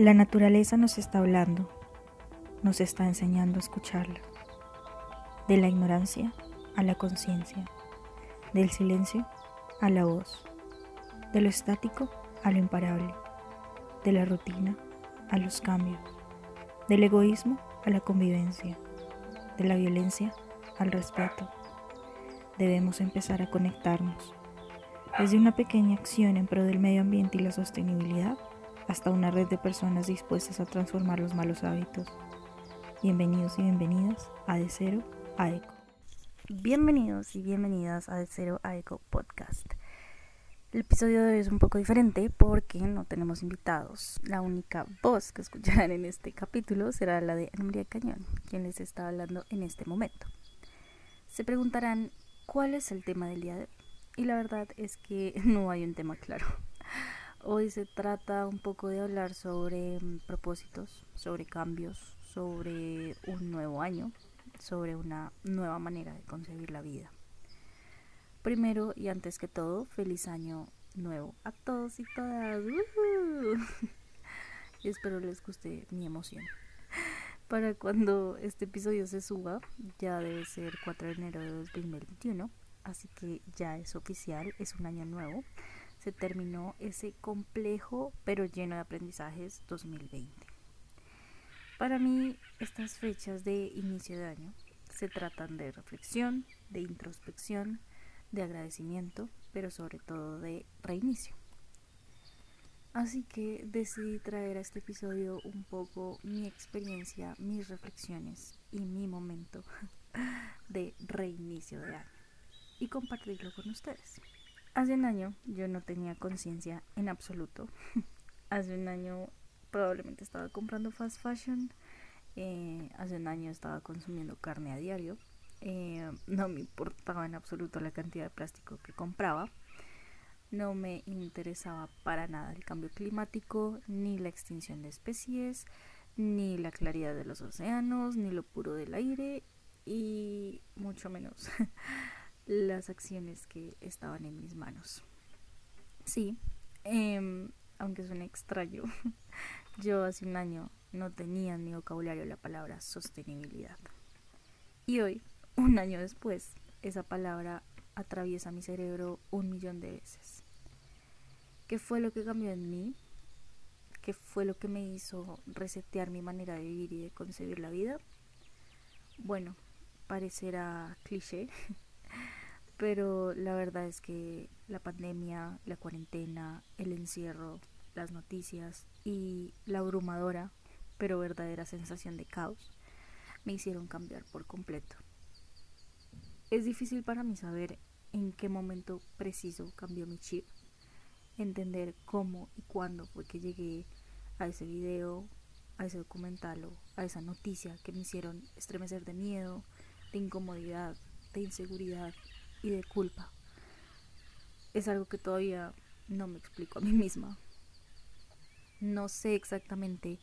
La naturaleza nos está hablando, nos está enseñando a escucharla. De la ignorancia a la conciencia, del silencio a la voz, de lo estático a lo imparable, de la rutina a los cambios, del egoísmo a la convivencia, de la violencia al respeto. Debemos empezar a conectarnos, desde una pequeña acción en pro del medio ambiente y la sostenibilidad hasta una red de personas dispuestas a transformar los malos hábitos. Bienvenidos y bienvenidas a De Cero a Eco. Bienvenidos y bienvenidas a De Cero a Eco Podcast. El episodio de hoy es un poco diferente porque no tenemos invitados. La única voz que escucharán en este capítulo será la de Ana María Cañón, quien les está hablando en este momento. Se preguntarán cuál es el tema del día de hoy. Y la verdad es que no hay un tema claro. Hoy se trata un poco de hablar sobre mm, propósitos, sobre cambios, sobre un nuevo año, sobre una nueva manera de concebir la vida. Primero y antes que todo, feliz año nuevo a todos y todas. espero les guste mi emoción. Para cuando este episodio se suba, ya debe ser 4 de enero de 2021, así que ya es oficial, es un año nuevo. Se terminó ese complejo pero lleno de aprendizajes 2020. Para mí, estas fechas de inicio de año se tratan de reflexión, de introspección, de agradecimiento, pero sobre todo de reinicio. Así que decidí traer a este episodio un poco mi experiencia, mis reflexiones y mi momento de reinicio de año y compartirlo con ustedes. Hace un año yo no tenía conciencia en absoluto. hace un año probablemente estaba comprando fast fashion. Eh, hace un año estaba consumiendo carne a diario. Eh, no me importaba en absoluto la cantidad de plástico que compraba. No me interesaba para nada el cambio climático, ni la extinción de especies, ni la claridad de los océanos, ni lo puro del aire y mucho menos las acciones que estaban en mis manos. Sí, em, aunque suene extraño, yo hace un año no tenía en mi vocabulario la palabra sostenibilidad. Y hoy un año después, esa palabra atraviesa mi cerebro un millón de veces. ¿Qué fue lo que cambió en mí? ¿Qué fue lo que me hizo resetear mi manera de vivir y de concebir la vida? Bueno, parecerá cliché, pero la verdad es que la pandemia, la cuarentena, el encierro, las noticias y la abrumadora, pero verdadera sensación de caos, me hicieron cambiar por completo. Es difícil para mí saber en qué momento preciso cambió mi chip, entender cómo y cuándo fue que llegué a ese video, a ese documental o a esa noticia que me hicieron estremecer de miedo, de incomodidad, de inseguridad y de culpa. Es algo que todavía no me explico a mí misma. No sé exactamente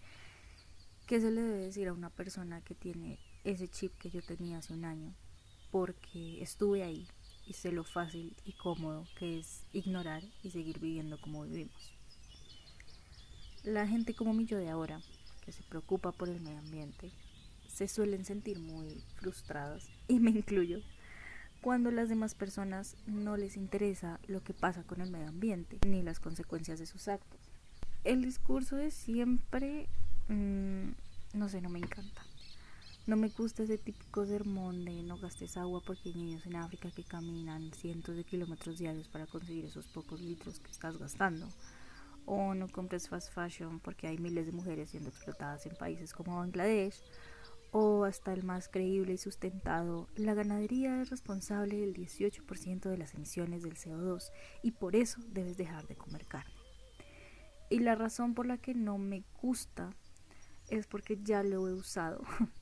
qué se le debe decir a una persona que tiene ese chip que yo tenía hace un año porque estuve ahí y sé lo fácil y cómodo que es ignorar y seguir viviendo como vivimos. La gente como mi yo de ahora, que se preocupa por el medio ambiente, se suelen sentir muy frustradas, y me incluyo, cuando las demás personas no les interesa lo que pasa con el medio ambiente, ni las consecuencias de sus actos. El discurso de siempre, mmm, no sé, no me encanta. No me gusta ese típico sermón de no gastes agua porque hay niños en África que caminan cientos de kilómetros diarios para conseguir esos pocos litros que estás gastando. O no compres fast fashion porque hay miles de mujeres siendo explotadas en países como Bangladesh. O hasta el más creíble y sustentado, la ganadería es responsable del 18% de las emisiones del CO2 y por eso debes dejar de comer carne. Y la razón por la que no me gusta es porque ya lo he usado.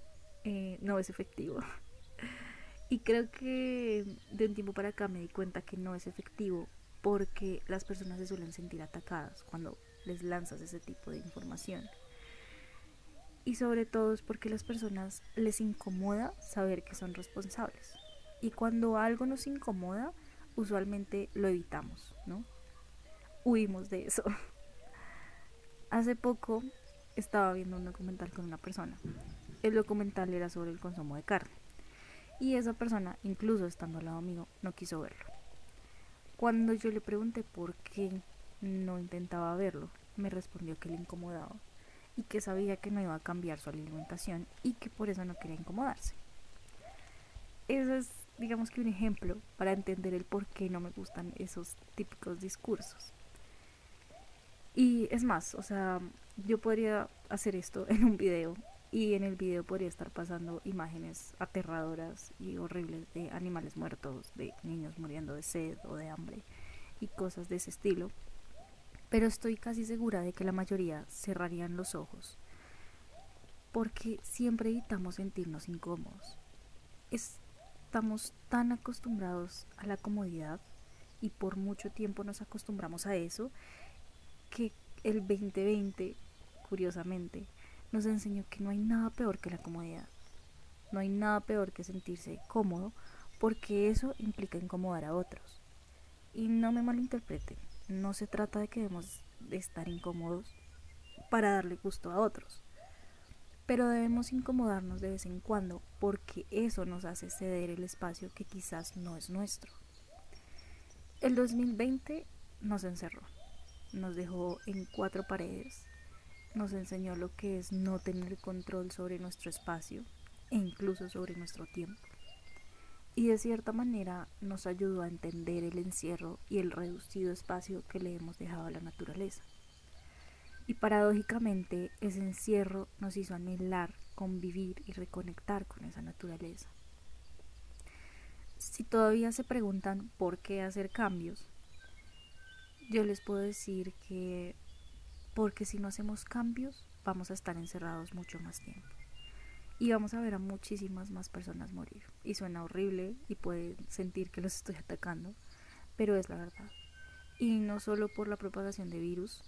Eh, no es efectivo. Y creo que de un tiempo para acá me di cuenta que no es efectivo porque las personas se suelen sentir atacadas cuando les lanzas ese tipo de información. Y sobre todo es porque las personas les incomoda saber que son responsables. Y cuando algo nos incomoda, usualmente lo evitamos, ¿no? Huimos de eso. Hace poco estaba viendo un documental con una persona. El documental era sobre el consumo de carne. Y esa persona, incluso estando al lado mío, no quiso verlo. Cuando yo le pregunté por qué no intentaba verlo, me respondió que le incomodaba y que sabía que no iba a cambiar su alimentación y que por eso no quería incomodarse. Eso es, digamos que un ejemplo para entender el por qué no me gustan esos típicos discursos. Y es más, o sea, yo podría hacer esto en un video y en el video podría estar pasando imágenes aterradoras y horribles de animales muertos, de niños muriendo de sed o de hambre y cosas de ese estilo. Pero estoy casi segura de que la mayoría cerrarían los ojos porque siempre evitamos sentirnos incómodos. Estamos tan acostumbrados a la comodidad y por mucho tiempo nos acostumbramos a eso que el 2020, curiosamente, nos enseñó que no hay nada peor que la comodidad. No hay nada peor que sentirse cómodo porque eso implica incomodar a otros. Y no me malinterpreten, no se trata de que debemos de estar incómodos para darle gusto a otros. Pero debemos incomodarnos de vez en cuando porque eso nos hace ceder el espacio que quizás no es nuestro. El 2020 nos encerró nos dejó en cuatro paredes, nos enseñó lo que es no tener control sobre nuestro espacio e incluso sobre nuestro tiempo. Y de cierta manera nos ayudó a entender el encierro y el reducido espacio que le hemos dejado a la naturaleza. Y paradójicamente ese encierro nos hizo anhelar, convivir y reconectar con esa naturaleza. Si todavía se preguntan por qué hacer cambios, yo les puedo decir que porque si no hacemos cambios vamos a estar encerrados mucho más tiempo y vamos a ver a muchísimas más personas morir y suena horrible y pueden sentir que los estoy atacando pero es la verdad y no solo por la propagación de virus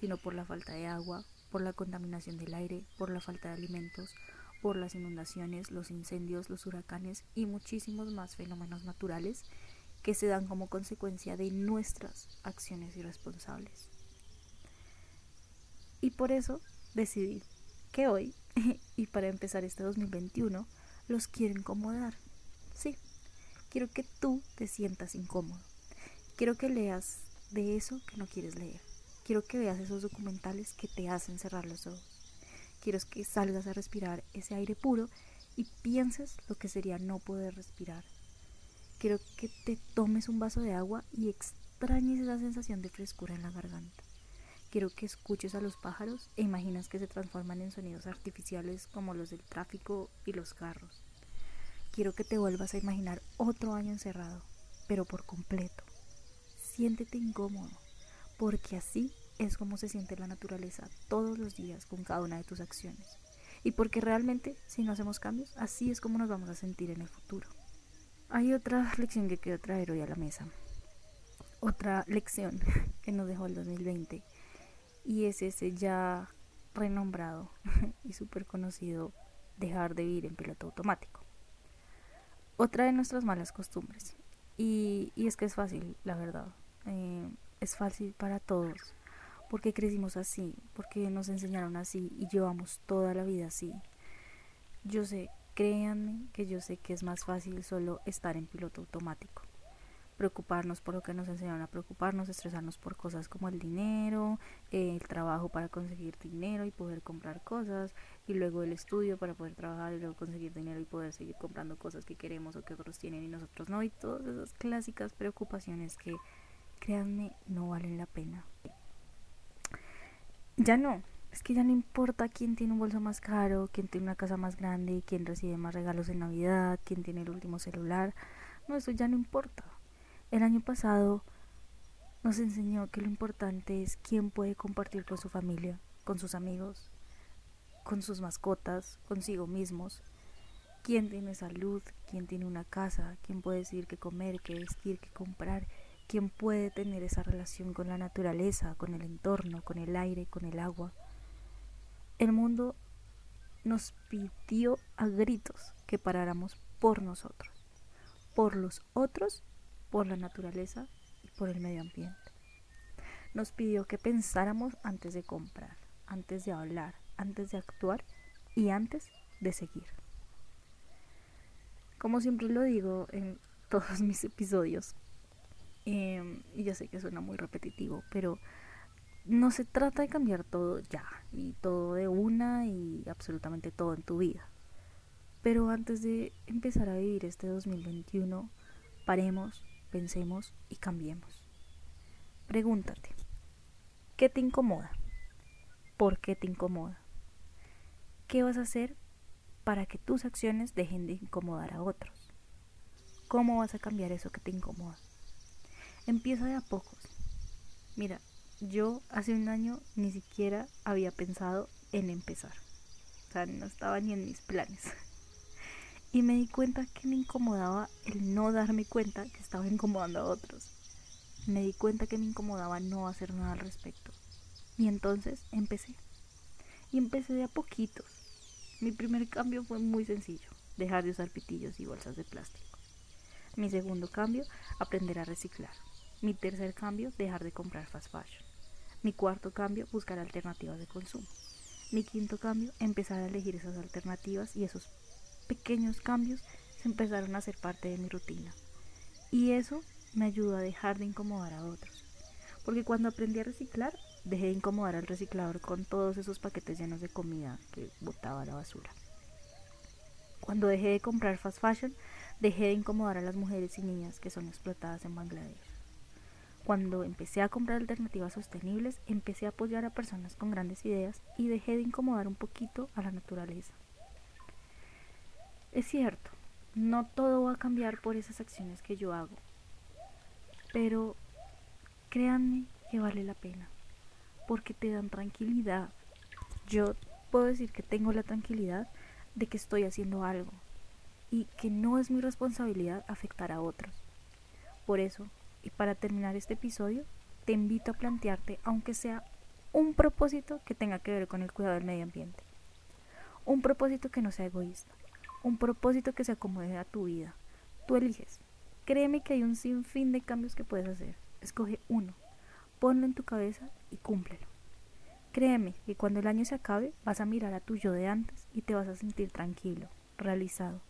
sino por la falta de agua por la contaminación del aire por la falta de alimentos por las inundaciones los incendios los huracanes y muchísimos más fenómenos naturales que se dan como consecuencia de nuestras acciones irresponsables. Y por eso decidí que hoy, y para empezar este 2021, los quiero incomodar. Sí, quiero que tú te sientas incómodo. Quiero que leas de eso que no quieres leer. Quiero que veas esos documentales que te hacen cerrar los ojos. Quiero que salgas a respirar ese aire puro y pienses lo que sería no poder respirar Quiero que te tomes un vaso de agua y extrañes esa sensación de frescura en la garganta. Quiero que escuches a los pájaros e imaginas que se transforman en sonidos artificiales como los del tráfico y los carros. Quiero que te vuelvas a imaginar otro año encerrado, pero por completo. Siéntete incómodo, porque así es como se siente la naturaleza todos los días con cada una de tus acciones. Y porque realmente, si no hacemos cambios, así es como nos vamos a sentir en el futuro. Hay otra lección que quiero traer hoy a la mesa. Otra lección que nos dejó el 2020. Y es ese ya renombrado y súper conocido dejar de vivir en piloto automático. Otra de nuestras malas costumbres. Y, y es que es fácil, la verdad. Eh, es fácil para todos. Porque crecimos así, porque nos enseñaron así y llevamos toda la vida así. Yo sé Créanme que yo sé que es más fácil solo estar en piloto automático. Preocuparnos por lo que nos enseñaron a preocuparnos, estresarnos por cosas como el dinero, el trabajo para conseguir dinero y poder comprar cosas, y luego el estudio para poder trabajar y luego conseguir dinero y poder seguir comprando cosas que queremos o que otros tienen y nosotros no, y todas esas clásicas preocupaciones que, créanme, no valen la pena. Ya no, es que ya no importa quién tiene un bolso más caro, quién tiene una casa más grande, quién recibe más regalos en Navidad, quién tiene el último celular. No, eso ya no importa. El año pasado nos enseñó que lo importante es quién puede compartir con su familia, con sus amigos, con sus mascotas, consigo mismos. Quién tiene salud, quién tiene una casa, quién puede decir qué comer, qué vestir, qué comprar, quién puede tener esa relación con la naturaleza, con el entorno, con el aire, con el agua. El mundo nos pidió a gritos que paráramos por nosotros, por los otros, por la naturaleza y por el medio ambiente. Nos pidió que pensáramos antes de comprar, antes de hablar, antes de actuar y antes de seguir. Como siempre lo digo en todos mis episodios, em, y ya sé que suena muy repetitivo, pero no se trata de cambiar todo ya, y todo de una y absolutamente todo en tu vida. Pero antes de empezar a vivir este 2021, paremos, pensemos y cambiemos. Pregúntate, ¿qué te incomoda? ¿Por qué te incomoda? ¿Qué vas a hacer para que tus acciones dejen de incomodar a otros? ¿Cómo vas a cambiar eso que te incomoda? Empieza de a pocos. Mira, yo hace un año ni siquiera había pensado en empezar. O sea, no estaba ni en mis planes. Y me di cuenta que me incomodaba el no darme cuenta que estaba incomodando a otros. Me di cuenta que me incomodaba no hacer nada al respecto. Y entonces empecé. Y empecé de a poquitos. Mi primer cambio fue muy sencillo, dejar de usar pitillos y bolsas de plástico. Mi segundo cambio, aprender a reciclar. Mi tercer cambio, dejar de comprar fast fashion. Mi cuarto cambio, buscar alternativas de consumo. Mi quinto cambio, empezar a elegir esas alternativas y esos pequeños cambios se empezaron a hacer parte de mi rutina. Y eso me ayudó a dejar de incomodar a otros. Porque cuando aprendí a reciclar, dejé de incomodar al reciclador con todos esos paquetes llenos de comida que botaba a la basura. Cuando dejé de comprar fast fashion, dejé de incomodar a las mujeres y niñas que son explotadas en Bangladesh. Cuando empecé a comprar alternativas sostenibles, empecé a apoyar a personas con grandes ideas y dejé de incomodar un poquito a la naturaleza. Es cierto, no todo va a cambiar por esas acciones que yo hago, pero créanme que vale la pena, porque te dan tranquilidad. Yo puedo decir que tengo la tranquilidad de que estoy haciendo algo y que no es mi responsabilidad afectar a otros. Por eso, y para terminar este episodio, te invito a plantearte, aunque sea un propósito que tenga que ver con el cuidado del medio ambiente. Un propósito que no sea egoísta un propósito que se acomode a tu vida. Tú eliges. Créeme que hay un sinfín de cambios que puedes hacer. Escoge uno, ponlo en tu cabeza y cúmplelo. Créeme que cuando el año se acabe vas a mirar a tu yo de antes y te vas a sentir tranquilo, realizado.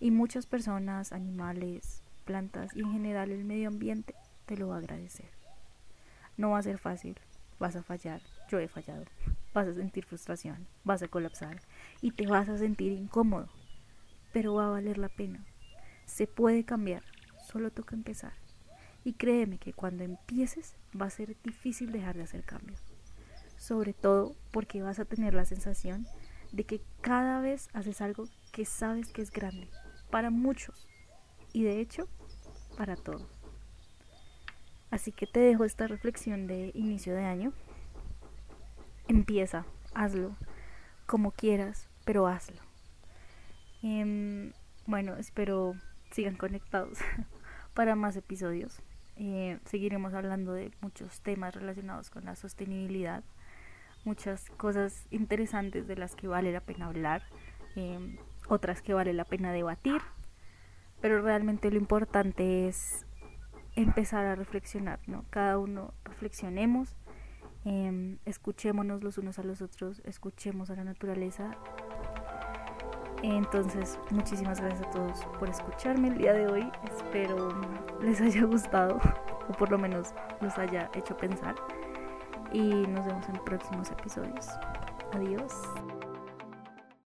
Y muchas personas, animales, plantas y en general el medio ambiente te lo va a agradecer. No va a ser fácil, vas a fallar, yo he fallado, vas a sentir frustración, vas a colapsar y te vas a sentir incómodo, pero va a valer la pena. Se puede cambiar, solo toca empezar. Y créeme que cuando empieces va a ser difícil dejar de hacer cambios. Sobre todo porque vas a tener la sensación de que cada vez haces algo que sabes que es grande, para muchos, y de hecho, para todos. Así que te dejo esta reflexión de inicio de año. Empieza, hazlo, como quieras, pero hazlo. Em, bueno, espero sigan conectados para más episodios. Eh, seguiremos hablando de muchos temas relacionados con la sostenibilidad, muchas cosas interesantes de las que vale la pena hablar, em, otras que vale la pena debatir, pero realmente lo importante es empezar a reflexionar, ¿no? Cada uno reflexionemos, eh, escuchémonos los unos a los otros, escuchemos a la naturaleza entonces, muchísimas gracias a todos por escucharme el día de hoy. Espero les haya gustado o por lo menos los haya hecho pensar. Y nos vemos en próximos episodios. Adiós.